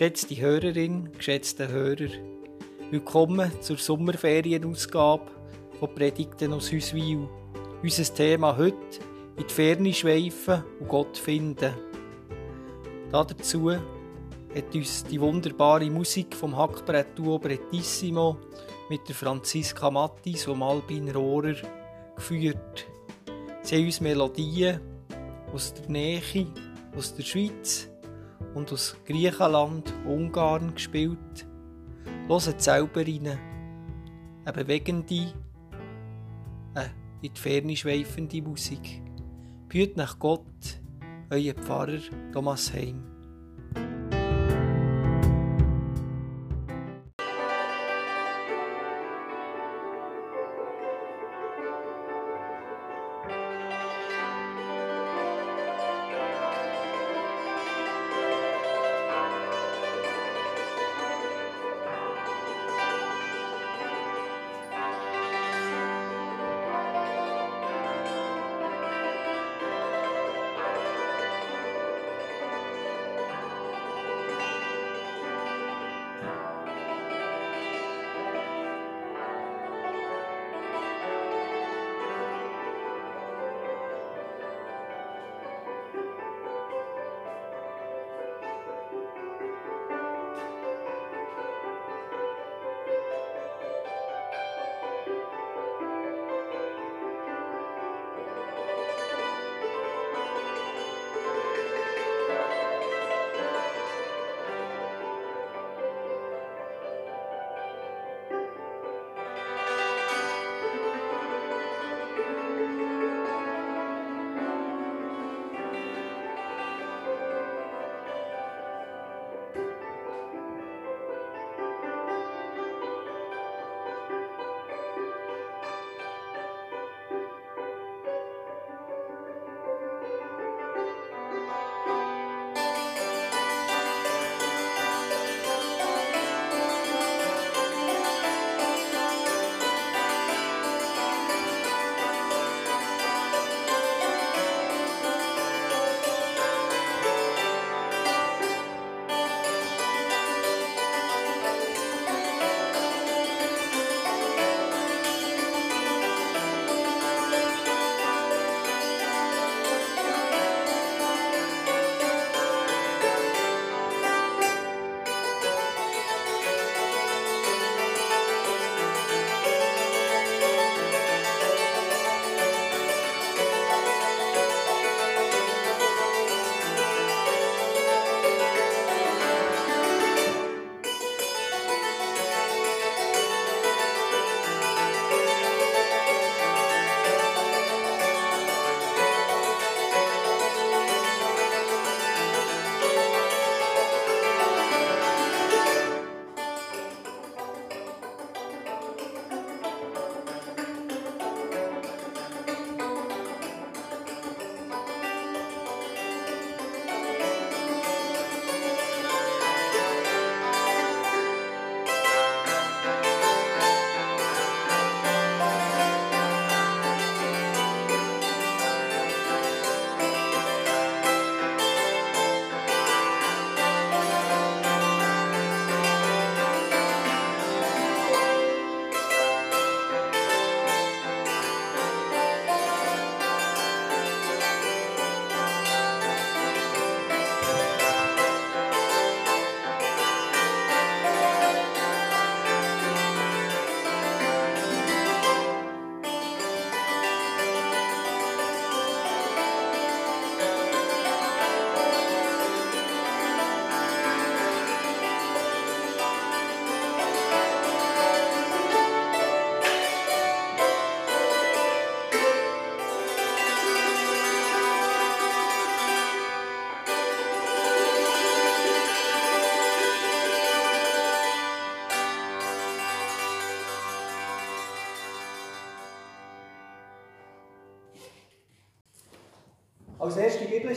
Geschätzte Hörerin, geschätzte Hörer, willkommen zur Sommerferienausgabe von Predigten aus Hüswil. Unser Thema heute in die Ferne schweifen und Gott finden. Dazu hat uns die wunderbare Musik vom Hackbrett-Duo Brettissimo mit der Franziska Mattis und Albin Rohrer geführt. Sie haben uns Melodien aus der Nähe, aus der Schweiz und aus Griechenland, Ungarn gespielt. Hört selber rein. Eine bewegende, eine in die Ferne schweifende Musik. Büht nach Gott, euer Pfarrer Thomas Heim.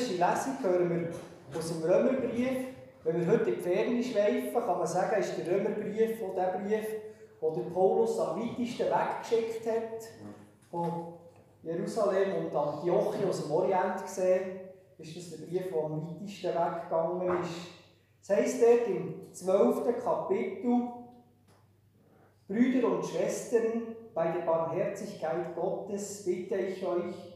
Erste biblische Lesung hören wir aus dem Römerbrief. Wenn wir heute in die Ferne schweifen, kann man sagen, ist der Römerbrief von der Brief, den Paulus am weitesten weggeschickt hat. Von Jerusalem und Antiochia aus dem Orient gesehen, ist das der Brief, der am weitesten weggegangen ist. Es heißt dort im 12. Kapitel, Brüder und Schwestern, bei der Barmherzigkeit Gottes bitte ich euch,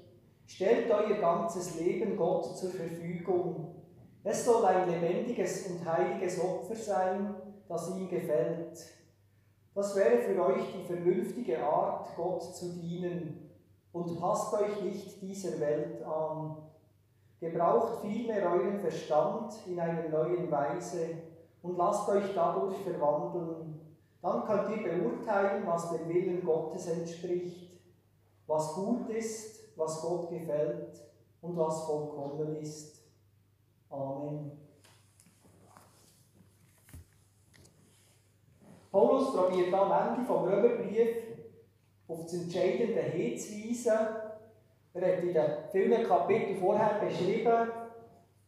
stellt euer ganzes Leben Gott zur Verfügung. Es soll ein lebendiges und heiliges Opfer sein, das ihm gefällt. Das wäre für euch die vernünftige Art, Gott zu dienen. Und passt euch nicht dieser Welt an. Gebraucht vielmehr euren Verstand in einer neuen Weise und lasst euch dadurch verwandeln. Dann könnt ihr beurteilen, was dem Willen Gottes entspricht, was gut ist, was Gott gefällt und was vollkommen ist. Amen. Paulus probiert am Ende vom Römerbrief auf das Entscheidende hinzuweisen. Er hat in den vielen Kapiteln vorher beschrieben,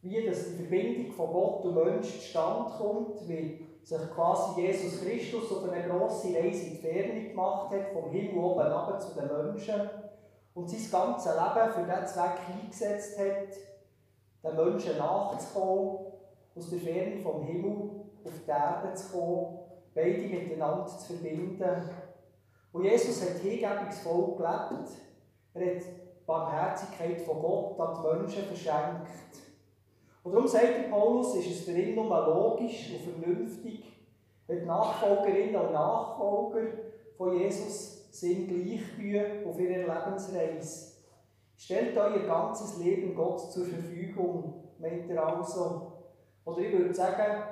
wie das die Verbindung von Gott und Mensch zustande kommt, wie sich quasi Jesus Christus auf eine grosse Reise in die Ferne gemacht hat, vom Himmel oben runter zu den Menschen und sein ganzes Leben für diesen Zweck eingesetzt hat, den Menschen nachzukommen, aus der Ferne vom Himmel auf die Erde zu kommen, beide miteinander zu verbinden. Und Jesus hat hingebungsvoll gelebt. Er hat Barmherzigkeit von Gott an die Menschen verschenkt. Und darum sagt Paulus, ist es für ihn nur logisch und vernünftig, wenn Nachfolgerinnen und Nachfolger von Jesus sind gleich auf ihrer Lebensreise. Stellt euer ganzes Leben Gott zur Verfügung, meint er also. Oder ich würde sagen,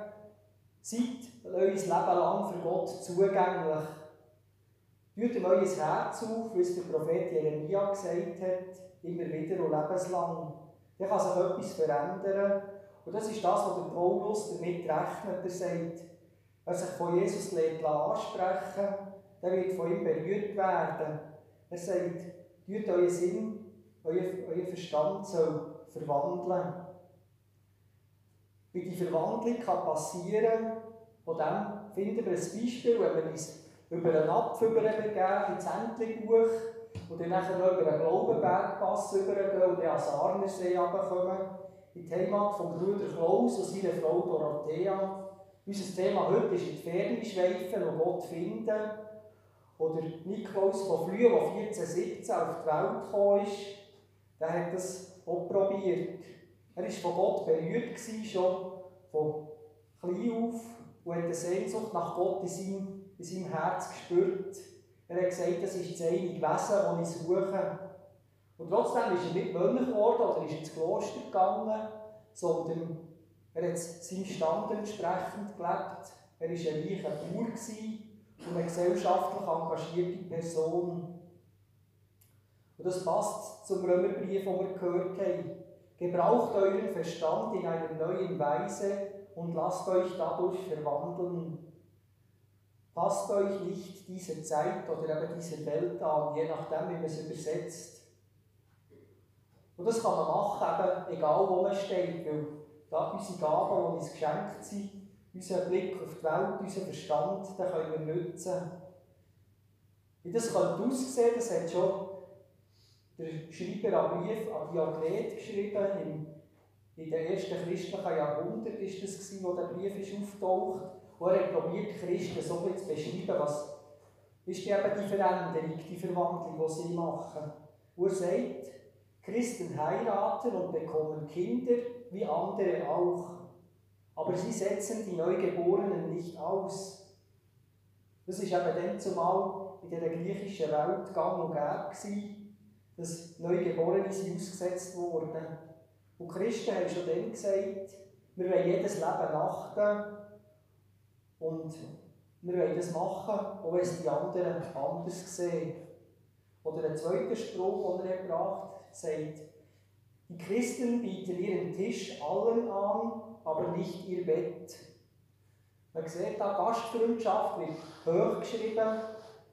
seid euer Leben lang für Gott zugänglich. Tut ihm euer Herz auf, wie es der Prophet Jeremia gesagt hat, immer wieder und lebenslang. Dann kann sich etwas verändern. Und das ist das, was der Paulus damit rechnet. Er sagt, wer sich von Jesus ansprechen der wird von ihm berührt werden. Er sagt, tut euren Sinn, euer, euer Verstand soll verwandeln. Wie die Verwandlung kann passieren, von dem finden wir ein Beispiel, wenn wir uns über einen Napf übergeben, ins Entlebuch, und dann nachher noch über einen Glaubenbergpass übergehen und dann an Sarnersee runterkommen, in die Heimat von Bruder Klaus und seiner Frau Dorothea. Unser Thema heute ist in die Ferne schweifen und Gott finden. Oder Niklaus von Flühe, der 1417 auf die Welt gekommen ist, der hat das auch probiert. Er war von Gott berührt, schon von klein auf, und hat eine Sehnsucht nach Gott in seinem, in seinem Herz gespürt. Er hat gesagt, das ist das einige Wesen, das ich suche. Und trotzdem ist er nicht Mönch geworden oder ist ins Kloster gegangen, sondern er hat seinem Stand entsprechend gelebt. Er war ein reicher Bauer und eine gesellschaftlich engagierte Person. Und das passt zum Römerbrief, den wir gehört haben. Gebraucht euren Verstand in einer neuen Weise und lasst euch dadurch verwandeln. Passt euch nicht dieser Zeit oder eben dieser Welt an, je nachdem, wie man es übersetzt. Und das kann man machen, eben, egal wo man steht, weil da unsere Gaben, die uns geschenkt sind, unser Blick auf die Welt, unser Verstand, den können wir nutzen. Wie das könnte aussehen, das hat schon der Schreiber einen Brief an Diognet geschrieben. In, den ersten christlichen Jahrhunderten war das, wo der Brief ist auftaucht. Wo er probiert, Christen so zu beschreiben, was ist eben die Veränderung, die Verwandlung, die sie machen. Wo er sagt, Christen heiraten und bekommen Kinder, wie andere auch aber sie setzen die Neugeborenen nicht aus. Das war eben dann zumal in der griechischen Welt gang und gäbe, dass Neugeborene sind ausgesetzt wurden. Und Christen haben schon dann gesagt, wir wollen jedes Leben achten und wir wollen das machen, auch wenn es die anderen anders sehen. Oder ein zweiter Spruch, den er gebracht sagt, die Christen bieten ihren Tisch allen an, aber nicht ihr Bett. Man sieht da, Gastfreundschaft wird hochgeschrieben,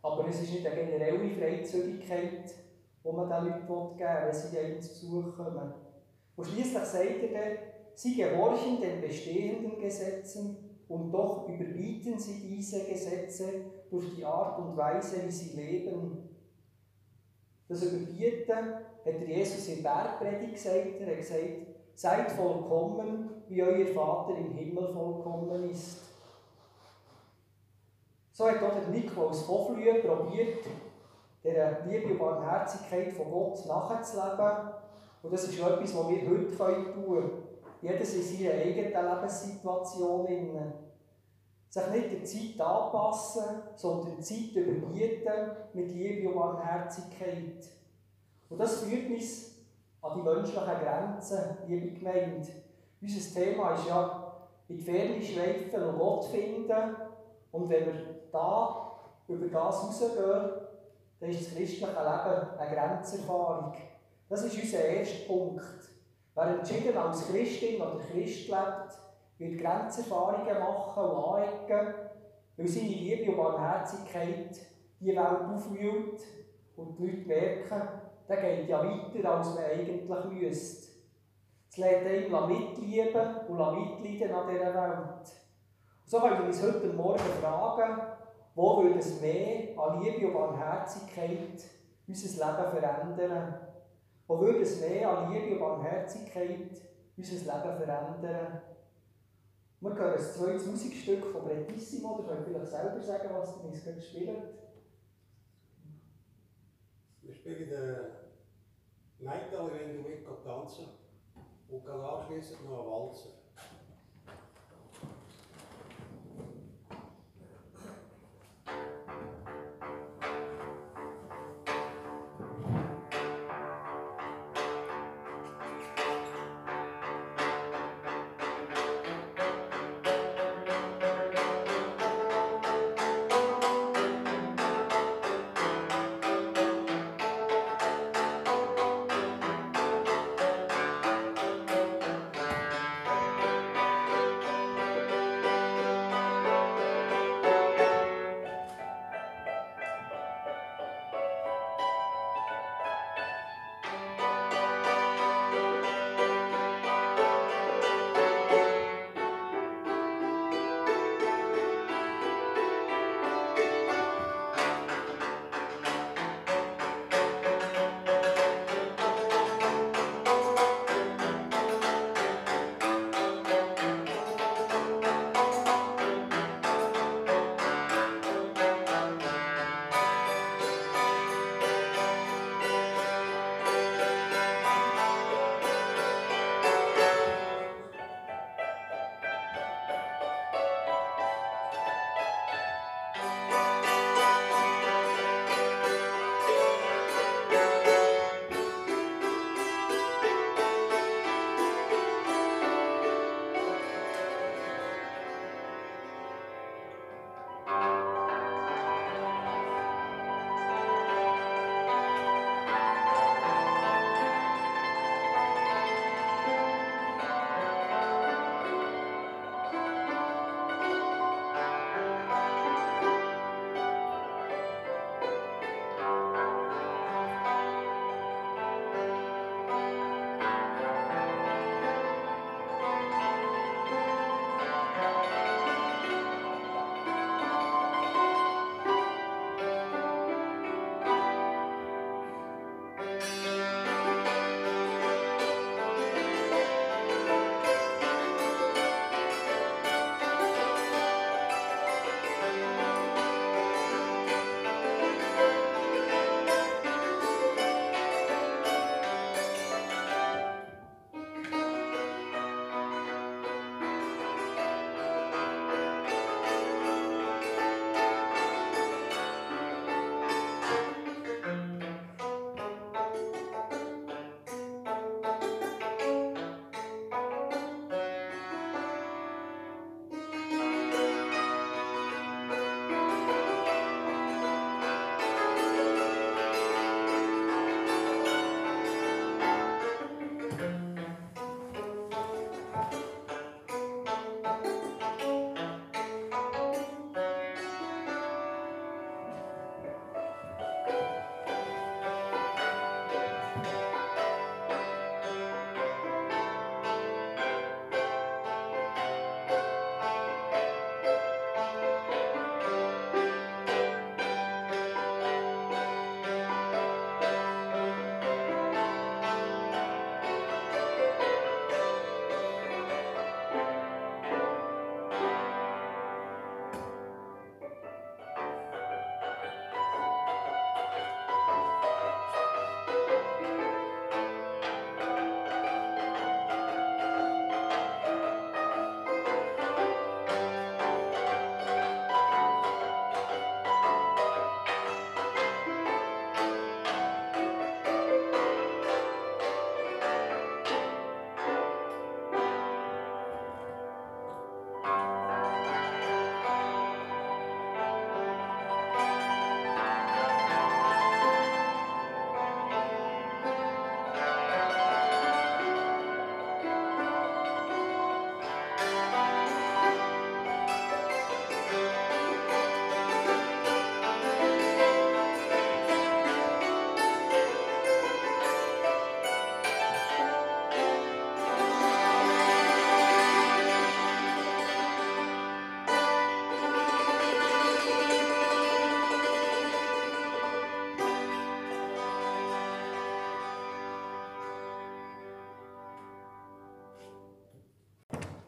aber es ist nicht eine generelle Freizügigkeit, die man den Leuten geben will, wenn sie einen zu Besuch kommen. Und schliesslich sagt er dann, sie gehorchen den bestehenden Gesetzen und doch überbieten sie diese Gesetze durch die Art und Weise, wie sie leben. Das Überbieten hat Jesus in Bergpredigt gesagt. Er hat gesagt, seid vollkommen, wie euer Vater im Himmel vollkommen ist. So hat auch der Nikolaus von früher probiert, der Liebe und Barmherzigkeit von Gott nachzuleben. Und das ist etwas, was wir heute tun können. Jedes in seiner eigenen Lebenssituation. Sich nicht der Zeit anpassen, sondern die Zeit überbieten mit Liebe und Barmherzigkeit. Und das führt uns an die menschlichen Grenzen, liebe Gemeinde. Unser Thema ist ja in die Ferne schweifen und Gott finden. Und wenn wir da über das rausgehen, dann ist das christliche Leben eine Grenzerfahrung. Das ist unser erster Punkt. Wer entschieden als Christin oder Christ lebt, wird Grenzerfahrungen machen und anecken, weil seine Liebe und Barmherzigkeit die Welt aufwühlt und die Leute merken, der geht ja weiter, als man eigentlich müsste. Es lädt einem mitlieben und mitleiden an dieser Welt. So wollen wir uns heute Morgen fragen, wo würde es mehr an Liebe und Barmherzigkeit unser Leben verändern? Wo würde es mehr an Liebe und Barmherzigkeit unser Leben verändern? Wir hören ein zweites Musikstück von Bretissimo, da könnt ihr vielleicht selber sagen, was ihr uns spielt. Wir spielen den Metal, wenn du mit tanzen und anschließend noch einen Walzer.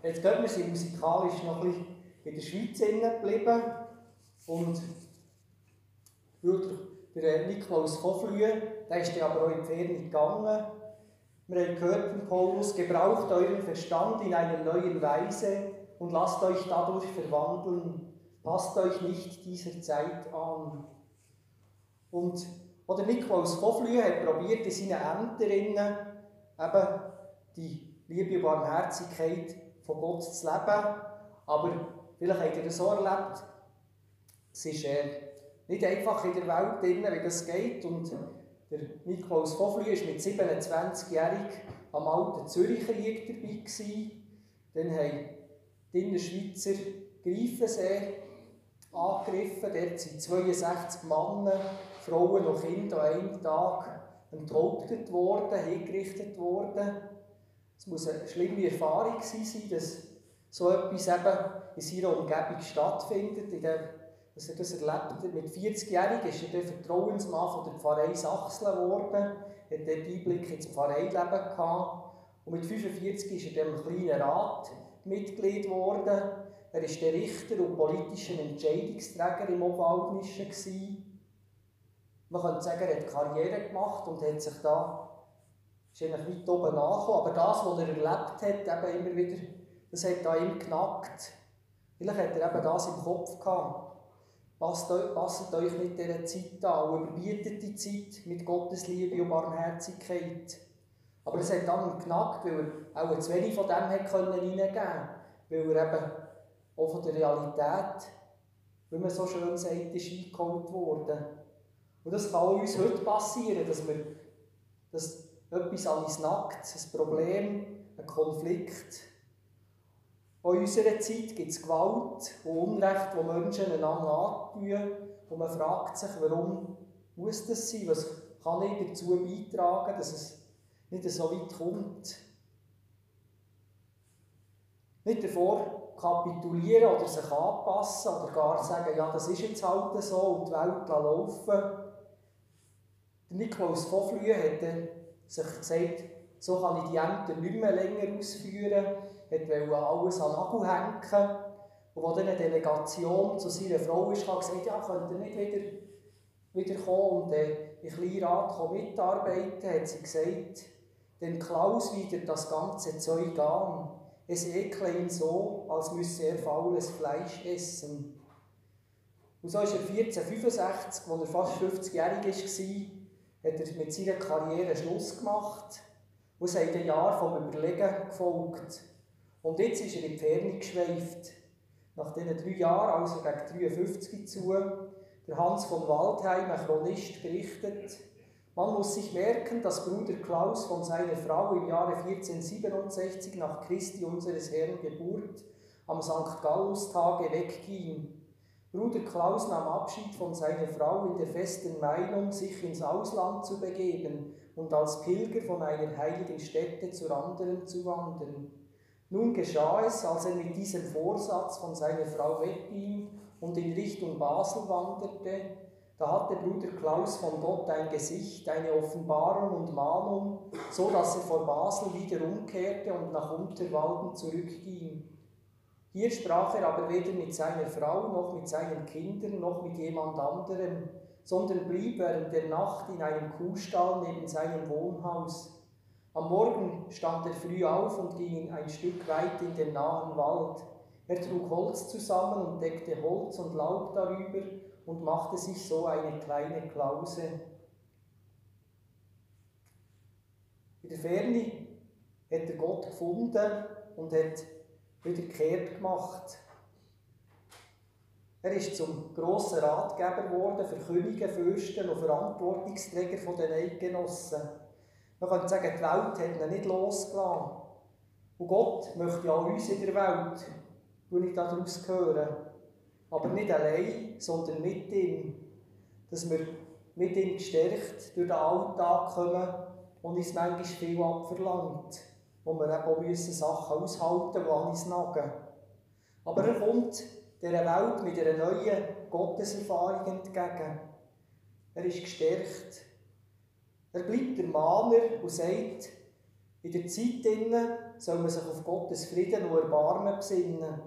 Jetzt gehen wir sind musikalisch noch ein bisschen in der Schweiz geblieben und der Niklaus von der ist dann aber auch in die Ferien gegangen. Wir haben gehört von Paulus, gebraucht euren Verstand in einer neuen Weise und lasst euch dadurch verwandeln. Passt euch nicht dieser Zeit an. Und oder Niklaus von hat probiert, in seinen Ämtern eben die Liebe und Barmherzigkeit von Gott zu leben. Aber vielleicht habt ihr das so erlebt, es ist äh, nicht einfach in der Welt drin, wie das geht. Und der Niklaus Vofli war mit 27-jährig am alten Zürichkrieg dabei. Gewesen. Dann haben die Innerschweizer Greifensee angegriffen. Dort sind 62 Männer, Frauen und Kinder an einem Tag enthauptet worden, hingerichtet worden. Es muss eine schlimme Erfahrung sein, dass so etwas eben in seiner Umgebung stattfindet, in der dass er das erlebt. Mit 40-Jährigen ist er der Vertrauensmann von der Pfarrei Sachsen geworden, hat dort Einblick ins Pfarreileben gehabt. Und mit 45 ist er dem kleinen Rat Mitglied geworden. Er war der Richter und politischer Entscheidungsträger im Obwaldnischen. Man könnte sagen, er hat Karriere gemacht und hat sich da ist eigentlich weit oben nachgekommen. Aber das, was er erlebt hat, eben immer wieder, das hat da ihm knackt. Vielleicht hat er eben das im Kopf gehabt. Passt euch, passt euch nicht dieser Zeit an und überbietet die Zeit mit Gottes Liebe und Barmherzigkeit. Aber es hat dann knackt, weil er auch zu wenig von dem reingeben konnte. Weil er eben auch von der Realität, wie man so schön sagt, ist eingeholt worden. Und das kann uns heute passieren, dass, wir, dass etwas uns nackt, ein Problem, ein Konflikt, in unserer Zeit gibt es Gewalt und Unrecht, wo Menschen einander antun. Und man fragt sich, warum muss das sein? Was kann ich dazu beitragen, dass es nicht so weit kommt? Nicht davor kapitulieren oder sich anpassen oder gar sagen, ja, das ist jetzt halt so und die Welt laufen. Der Niklaus von Flühe hat sich gesagt, so kann ich die Ämter nicht mehr länger ausführen wollte alles an Nagel hängen. Und als dann eine Delegation zu seiner Frau ist, hat gesagt, ja, könnt ihr nicht wieder, wieder kommen und äh, in Kleinrat mitarbeiten, hat sie gesagt, denn Klaus wieder das ganze Zeug an. Es ekle ihn so, als müsse er faules Fleisch essen. Und so ist er 1465, als er fast 50-jährig war, hat er mit seiner Karriere Schluss gemacht und es hat ein Jahr vom Überlegen gefolgt. Und jetzt ist er in die Ferne geschweift. Nach diesen drei Jahren, also gegen 53 zu, der Hans von Waldheim, ein Chronist, berichtet, man muss sich merken, dass Bruder Klaus von seiner Frau im Jahre 1467 nach Christi unseres Herrn Geburt am St. Gallus-Tage wegging. Bruder Klaus nahm Abschied von seiner Frau in der festen Meinung, sich ins Ausland zu begeben und als Pilger von einer heiligen Stätte zur anderen zu wandern. Nun geschah es, als er mit diesem Vorsatz von seiner Frau wegging und in Richtung Basel wanderte, da hatte Bruder Klaus von Gott ein Gesicht, eine Offenbarung und Mahnung, so dass er vor Basel wieder umkehrte und nach Unterwalden zurückging. Hier sprach er aber weder mit seiner Frau noch mit seinen Kindern noch mit jemand anderem, sondern blieb während der Nacht in einem Kuhstall neben seinem Wohnhaus. Am Morgen stand er früh auf und ging ein Stück weit in den nahen Wald. Er trug Holz zusammen und deckte Holz und Laub darüber und machte sich so eine kleine Klause. In der Ferne hat er Gott gefunden und hat wieder kehrt gemacht. Er ist zum grossen Ratgeber geworden für Könige, Fürsten und Verantwortungsträger von den Eidgenossen. Man könnte sagen, die Welt hat ihn nicht losgelassen. Und Gott möchte auch uns in der Welt, wo ich daraus höre, aber nicht allein, sondern mit ihm. Dass wir mit ihm gestärkt durch den Alltag kommen und uns manchmal viel abverlangt. Wo wir eben auch müssen Sachen aushalten, die an uns nagen. Aber er kommt dieser Welt mit einer neuen Gotteserfahrung entgegen. Er ist gestärkt er bleibt der Mahner und sagt, In der Zeit soll man sich auf Gottes Frieden und Erbarmen besinnen.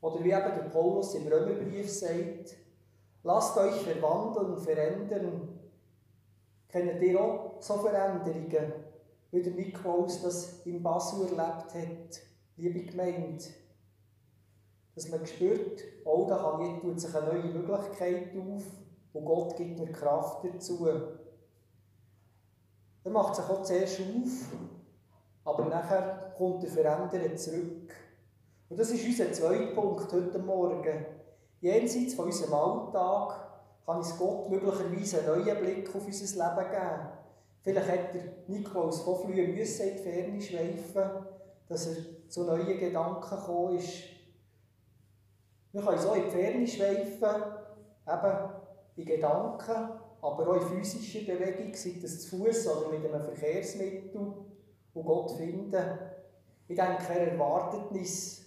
Oder wie eben der Paulus im Römerbrief sagt, lasst euch verwandeln, verändern. Kennt ihr auch so Veränderungen, wie der Nikolaus das in Basel erlebt hat, liebe Gemeinde? Dass man spürt, oh, da kann jetzt tut sich eine neue Möglichkeit auf und Gott gibt mir Kraft dazu. Er macht sich auch zuerst auf, aber nachher kommt er verändert zurück. Und das ist unser zweiter Punkt heute Morgen. Jenseits von unserem Alltag kann uns Gott möglicherweise einen neuen Blick auf unser Leben geben. Vielleicht hat der Nikolaus von früh müssen in die Ferne schweifen, dass er zu neuen Gedanken gekommen ist. Wir können so in die Ferne schweifen, eben in Gedanken, aber auch in physischer Bewegung, sei das zu Fuß oder mit einem Verkehrsmittel, und Gott finden. Ich denke, er erwartet uns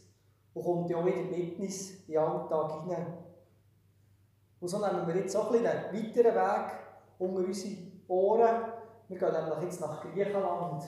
und kommt ja auch wieder mit in den Alltag hinein. Und so nehmen wir jetzt auch ein einen weiteren Weg unter unsere Ohren. Wir gehen nämlich jetzt nach Griechenland.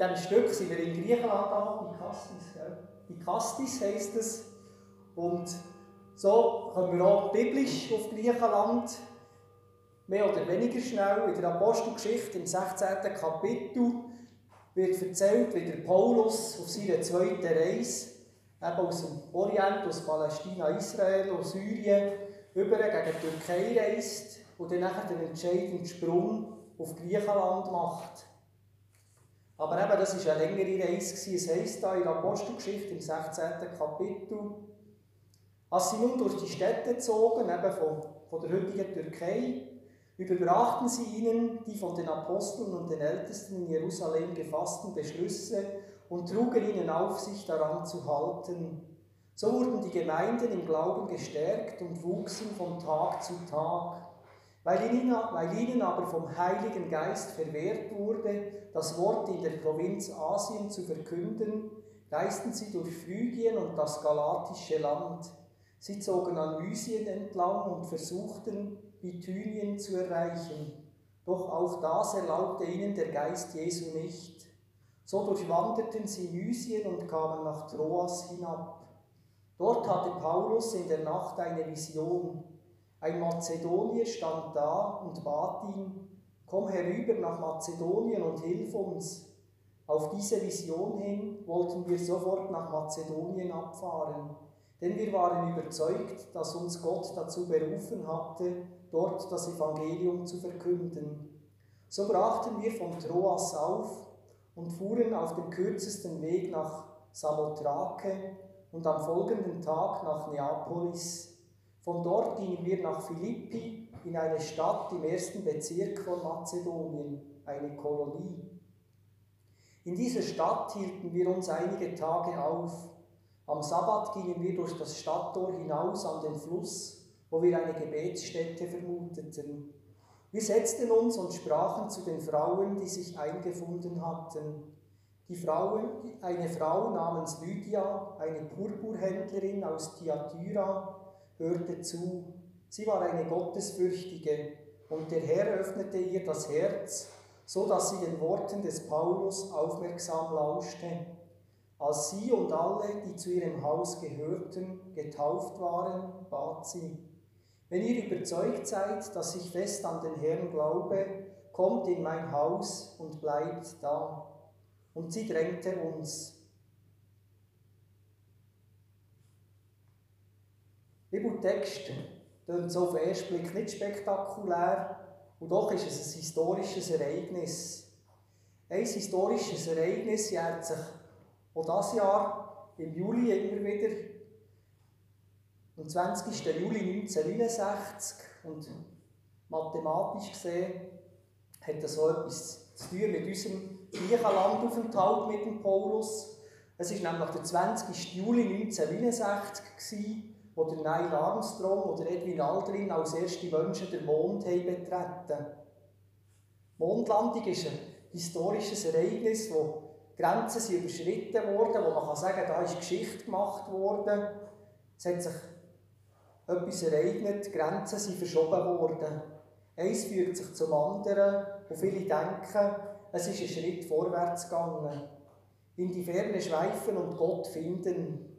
Mit diesem Stück sind wir in Griechenland angekommen, in Kastis. Gell? In Kastis heisst es. Und so kommen wir auch biblisch auf Griechenland. Mehr oder weniger schnell. In der Apostelgeschichte im 16. Kapitel wird erzählt, wie der Paulus auf seiner zweiten Reise eben aus dem Orient, aus Palästina, Israel, aus Syrien, über gegen die Türkei reist und dann nachher den entscheidenden Sprung auf Griechenland macht. Aber eben, das war eine längere Reise. Es heisst da in der Apostelgeschichte im 16. Kapitel, als sie nun durch die Städte zogen, eben von, von der heutigen Türkei, überbrachten sie ihnen die von den Aposteln und den Ältesten in Jerusalem gefassten Beschlüsse und trugen ihnen auf, sich daran zu halten. So wurden die Gemeinden im Glauben gestärkt und wuchsen von Tag zu Tag. Weil ihnen, weil ihnen aber vom Heiligen Geist verwehrt wurde, das Wort in der Provinz Asien zu verkünden, reisten sie durch Phrygien und das galatische Land. Sie zogen an Mysien entlang und versuchten, Bithynien zu erreichen. Doch auch das erlaubte ihnen der Geist Jesu nicht. So durchwanderten sie Mysien und kamen nach Troas hinab. Dort hatte Paulus in der Nacht eine Vision. Ein Mazedonier stand da und bat ihn, komm herüber nach Mazedonien und hilf uns. Auf diese Vision hin wollten wir sofort nach Mazedonien abfahren, denn wir waren überzeugt, dass uns Gott dazu berufen hatte, dort das Evangelium zu verkünden. So brachten wir von Troas auf und fuhren auf dem kürzesten Weg nach Samothrake und am folgenden Tag nach Neapolis. Von dort gingen wir nach Philippi in eine Stadt im ersten Bezirk von Mazedonien, eine Kolonie. In dieser Stadt hielten wir uns einige Tage auf. Am Sabbat gingen wir durch das Stadttor hinaus an den Fluss, wo wir eine Gebetsstätte vermuteten. Wir setzten uns und sprachen zu den Frauen, die sich eingefunden hatten. Die Frauen, eine Frau namens Lydia, eine Purpurhändlerin aus Thyatira, hörte zu. Sie war eine Gottesfürchtige und der Herr öffnete ihr das Herz, so dass sie den Worten des Paulus aufmerksam lauschte. Als sie und alle, die zu ihrem Haus gehörten, getauft waren, bat sie, wenn ihr überzeugt seid, dass ich fest an den Herrn glaube, kommt in mein Haus und bleibt da. Und sie drängte uns. Bibeltext klingt so auf den ersten Blick nicht spektakulär, und doch ist es ein historisches Ereignis. Ein historisches Ereignis jährt sich auch dieses Jahr im Juli immer wieder am 20. Juli 1969 und mathematisch gesehen hat das so etwas zu tun mit unserem Griechenlandaufenthalt mit dem Paulus. Es war nämlich der 20. Juli 1969, gewesen, wo der Neil Armstrong oder Edwin Aldrin als erste Menschen den Mond haben betreten. Die Mondlandung ist ein historisches Ereignis, wo Grenzen sind überschritten wurden, wo man kann sagen, da ist Geschichte gemacht worden. Es hat sich etwas ereignet, Grenzen sind verschoben worden. Eins fügt sich zum anderen und viele denken, es ist ein Schritt vorwärts gegangen. In die Ferne schweifen und Gott finden.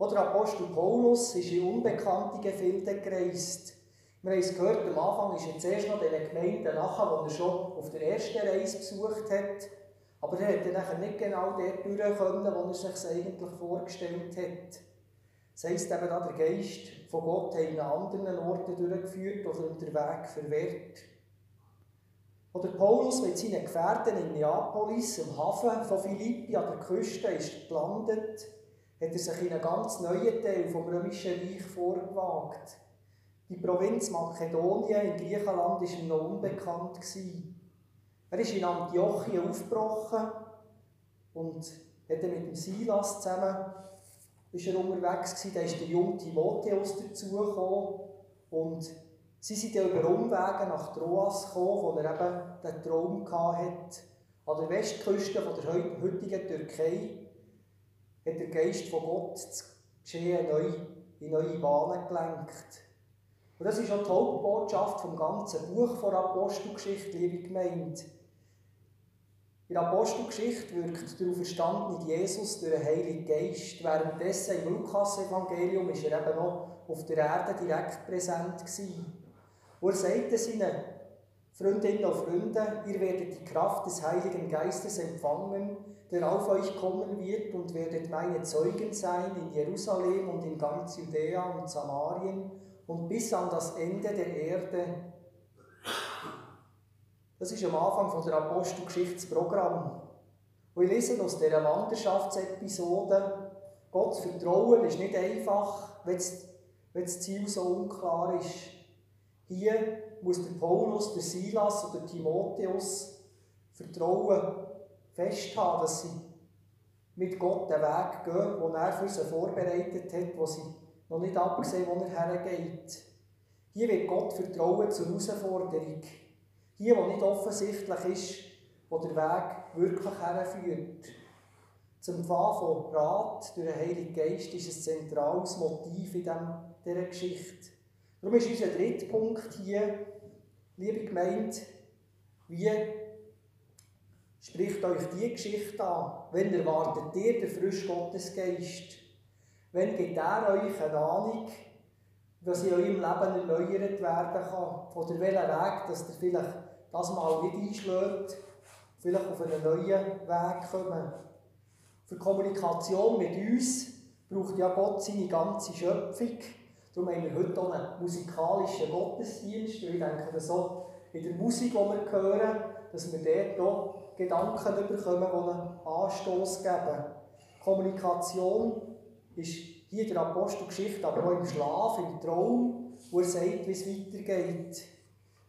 Oder Apostel Paulus ist in unbekannte Gefilde gereist. Wir haben es gehört, am Anfang ist er zuerst noch den Gemeinden nachher, die er schon auf der ersten Reise besucht hat. Aber er hat dann nicht genau dort durch können, wo er sich eigentlich vorgestellt hat. Das heisst eben, der Geist von Gott hat ihn an anderen Orten durchgeführt oder den Weg verwehrt. Oder Paulus mit seinen Gefährten in Neapolis, am Hafen von Philippi an der Küste, ist gelandet, hat er sich in einen ganz neuen Teil vom Römischen Reich vorgewagt. Die Provinz Makedonien in Griechenland war ihm noch unbekannt. Er ist in Antiochien aufgebrochen und hat mit dem Silas zusammen ist er unterwegs gewesen, da ist der junge Timotheus dazugekommen und sie sind dann über Umwege nach Troas gekommen, wo er eben den Traum hatte. An der Westküste von der heutigen Türkei hat der Geist von Gott das Geschehen neu, in neue Bahnen gelenkt. Und das ist auch die Hauptbotschaft vom ganzen Buch der Apostelgeschichte, liebe Gemeinde. In der Apostelgeschichte wirkt der auferstandene Jesus durch den Heiligen Geist. Währenddessen im Lukas-Evangelium war er eben noch auf der Erde direkt präsent. Gewesen. Und er sagte seinen Freundinnen und Freunden, ihr werdet die Kraft des Heiligen Geistes empfangen, der auf euch kommen wird und werdet meine Zeugen sein in Jerusalem und in ganz Judäa und Samarien und bis an das Ende der Erde. Das ist am Anfang von der Apostelgeschichtsprogramm. Und ich lese aus dieser Wanderschaftsepisode, Gott vertrauen ist nicht einfach, wenn das Ziel so unklar ist. Hier muss der Paulus, der Silas oder Timotheus Vertrauen festhalten, dass sie mit Gott den Weg gehen, den er für sie vorbereitet hat, wo sie noch nicht abgesehen, wo er hergeht. Hier wird Gott Vertrauen zur Herausforderung. Hier, wo nicht offensichtlich ist, wo der Weg wirklich herführt. Zum Empfang von Rat durch den Heiligen Geist ist ein zentrales Motiv in dieser Geschichte. Darum ist unser dritter Punkt hier, liebe Gemeinde, wie spricht euch die Geschichte an. Wenn erwartet ihr den frisch Gottesgeist? Wenn gibt er euch eine Ahnung, was in eurem Leben erneuert werden kann? Oder welchen Weg, dass ihr vielleicht das mal nicht einschlägt, vielleicht auf einen neuen Weg kommen? Für Kommunikation mit uns braucht ja Gott seine ganze Schöpfung. Darum haben wir heute auch einen musikalischen Gottesdienst. Ich denke, so in der Musik, die wir hören, dass wir dort auch Gedanken bekommen, die einen Anstoß geben. Kommunikation ist hier der Apostelgeschichte, aber auch im Schlaf, im Traum, wo er sagt, wie es weitergeht.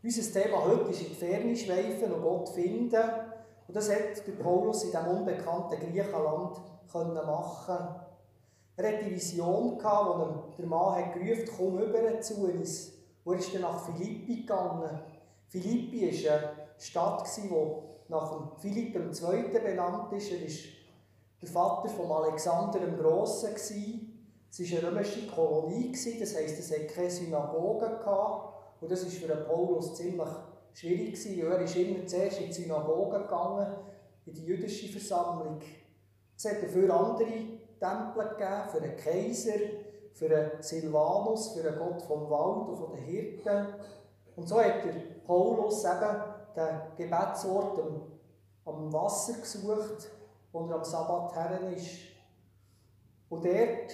Unser Thema heute ist in die Ferne schweifen und Gott finden. Und das hat der Paulus in diesem unbekannten Griechenland machen Er hatte die Vision, wo ihm der Mann hat gerufen komm rüber zu uns. Wo ist dann nach Philippi gegangen? Philippi war eine Stadt, die nach Philipp II. benannt ist. Er war der Vater von Alexander dem Grossen. Es war eine römische Kolonie, das heisst, es hatte keine Synagoge. Und das war für Paulus ziemlich schwierig, weil er ist immer zuerst in die Synagoge gegangen, in die jüdische Versammlung. Es hat dafür andere Tempel gegeben, für einen Kaiser, für einen Silvanus, für einen Gott vom Wald und den Hirten. Und so hat der Paulus eben den Gebetsort am, am Wasser gesucht, wo er am Sabbat her ist. Und dort war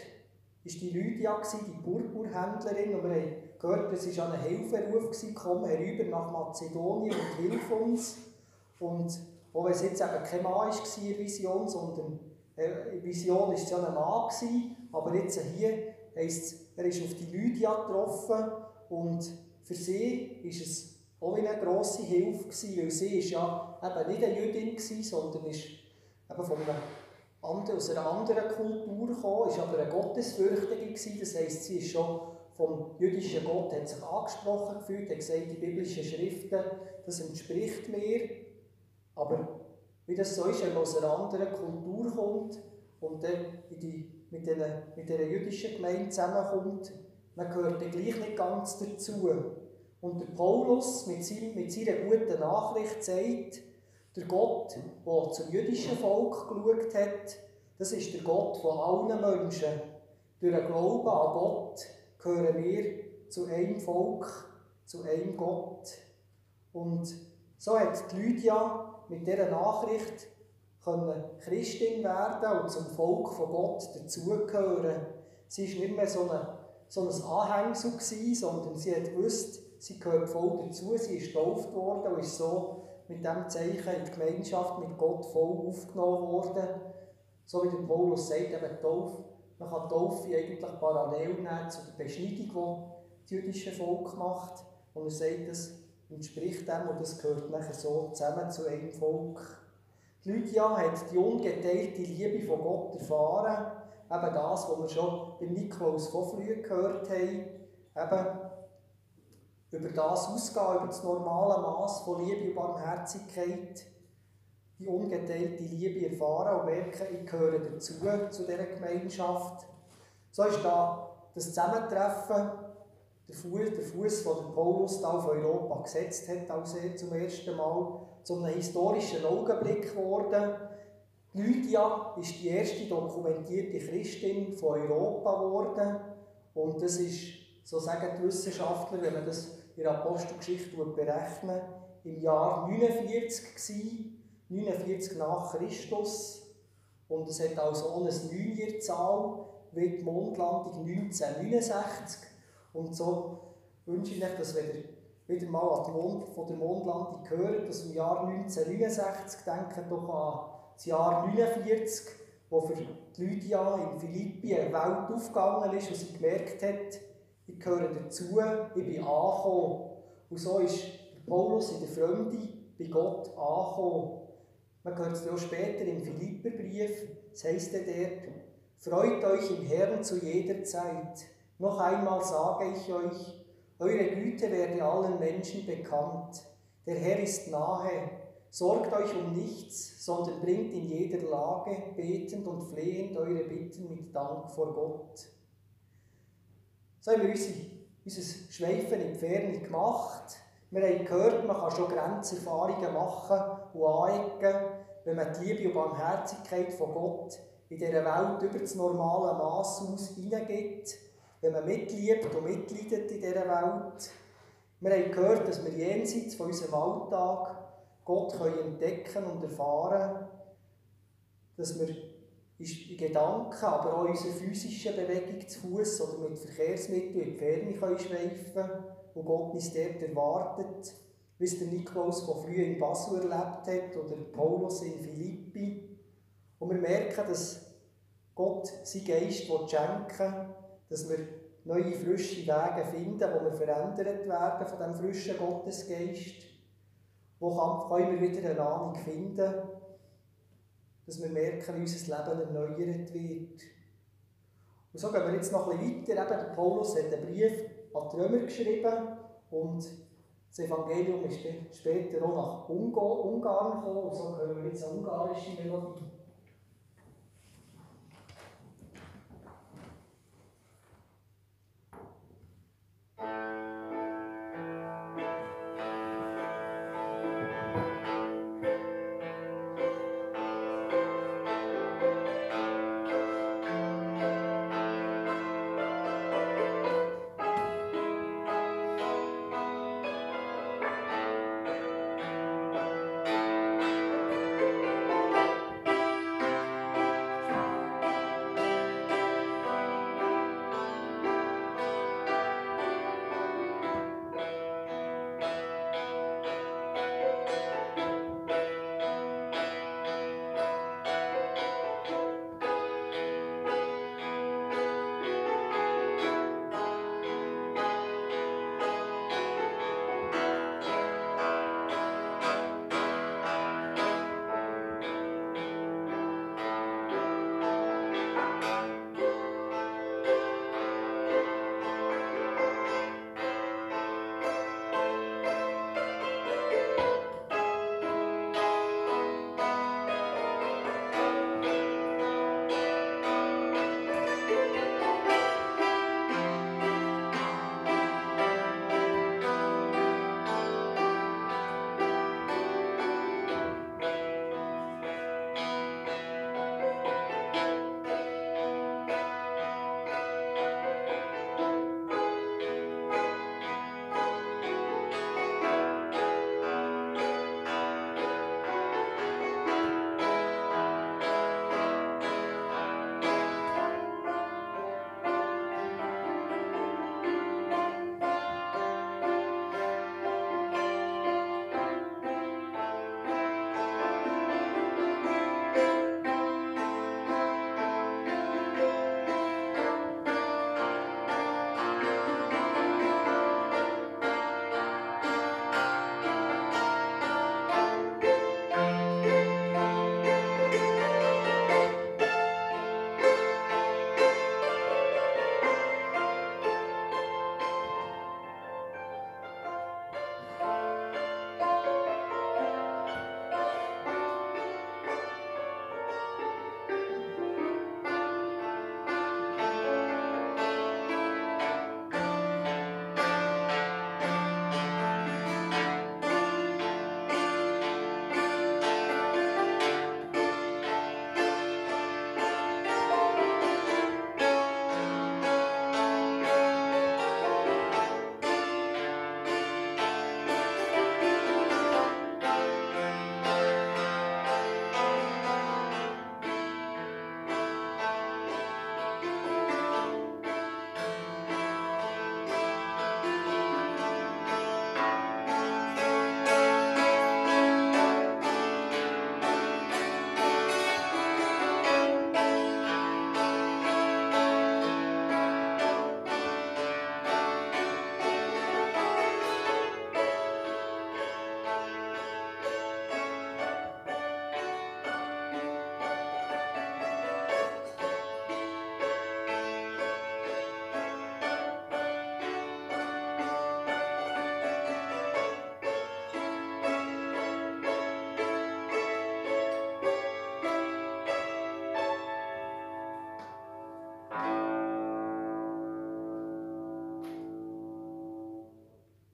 die Lydia, die Purpurhändlerin, und wir haben gehört, es war einen Hilferuf, komm herüber nach Mazedonien und hilf uns. Und auch wenn es jetzt eben kein Mann war in Vision, sondern äh, in Vision war es ja ein Mann, aber jetzt hier heisst es, er ist auf die Lydia getroffen und für sie ist es auch eine grosse Hilfe gewesen, weil sie ist ja eben nicht eine Jüdin war, sondern ist eben von einer anderen, aus einer anderen Kultur gekommen, ist aber eine Gottesfürchtige gewesen, das heisst, sie ist schon vom jüdischen Gott hat sich angesprochen gefühlt, hat gesagt, die biblischen Schriften, das entspricht mir, aber wie das so ist, wenn man aus einer anderen Kultur kommt und dann in die, mit, den, mit dieser jüdischen Gemeinde zusammenkommt, man gehört dann gleich nicht ganz dazu. Und der Paulus mit, seinem, mit seiner guten Nachricht sagt, der Gott, der zum jüdischen Volk geschaut hat, das ist der Gott von allen Menschen. Durch den Glauben an Gott gehören wir zu einem Volk, zu einem Gott. Und so hat Lydia mit dieser Nachricht können Christin werden und zum Volk von Gott dazugehören. Sie war nicht mehr so, eine, so ein Anhängsel, gewesen, sondern sie hat gewusst, sie gehört voll dazu, sie ist getauft worden und ist so mit diesem Zeichen in die Gemeinschaft mit Gott voll aufgenommen worden. So wie der Paulus sagt, eben Taufe, man kann Taufe eigentlich parallel nehmen zu der Beschneidung, die das jüdische Volk macht. Und er sagt, das entspricht dem und das gehört nachher so zusammen zu einem Volk. Die Lydia hat die ungeteilte Liebe von Gott erfahren, eben das, was wir schon bei Nikolaus von früh gehört haben, eben über das ausgehen, über das normale Maß von Liebe und Barmherzigkeit, die ungeteilte Liebe erfahren und merken, ich gehöre dazu, zu dieser Gemeinschaft. So ist da das Zusammentreffen, der Fuß, der Fuß, den der Paulus da auf Europa gesetzt hat, als er zum ersten Mal zu einem historischen Augenblick geworden. Lydia ist die erste dokumentierte Christin von Europa geworden und das ist, so sagen die Wissenschaftler, wenn man das in der Apostelgeschichte berechnen, im Jahr 49 gewesen, 49 nach Christus. Und es hat also eine Neunjahrzahl, wie die Mondlandung 1969. Und so wünsche ich euch, dass ihr wieder mal an die Mond, von der Mondlandung hört, dass im Jahr 1969 denkt doch an das Jahr 49, wo für Lydia in Philippi eine Welt aufgegangen ist und sie gemerkt hat, ich gehöre dazu, ich bin angekommen. Und so ist Paulus in der Fremde bei Gott angekommen. Man hört es auch später im Philipperbrief, es heisst ja dort, Freut euch im Herrn zu jeder Zeit. Noch einmal sage ich euch, eure Güte werde allen Menschen bekannt. Der Herr ist nahe. Sorgt euch um nichts, sondern bringt in jeder Lage betend und flehend eure Bitten mit Dank vor Gott. So haben wir unser Schweifen in die Ferne gemacht. Wir haben gehört, man kann schon Grenzerfahrungen machen und anecken. wenn man die Liebe und Barmherzigkeit von Gott in dieser Welt über das normale Maß aus hineingibt, wenn man mitliebt und mitleidet in dieser Welt. Wir haben gehört, dass wir jenseits von unserem Alltag Gott können entdecken und erfahren dass wir in Gedanken, aber auch in unserer physischen Bewegung zu Fuß oder mit Verkehrsmitteln in die Ferne können schweifen und Gott uns dort erwartet, wie es der Nikolaus von früh in Basel erlebt hat oder Paulus in Philippi. Und wir merken, dass Gott sein Geist schenken will, dass wir neue, frische Wege finden, wo wir verändert werden von diesem frischen Gottesgeist. Wo können wir wieder eine Ahnung finden, dass wir merken, wie unser Leben erneuert wird. Und so gehen wir jetzt noch ein bisschen weiter. Eben, Paulus hat einen Brief an die Römer geschrieben und das Evangelium ist später auch nach Ungarn gekommen und so hören wir jetzt eine ungarische Melodie.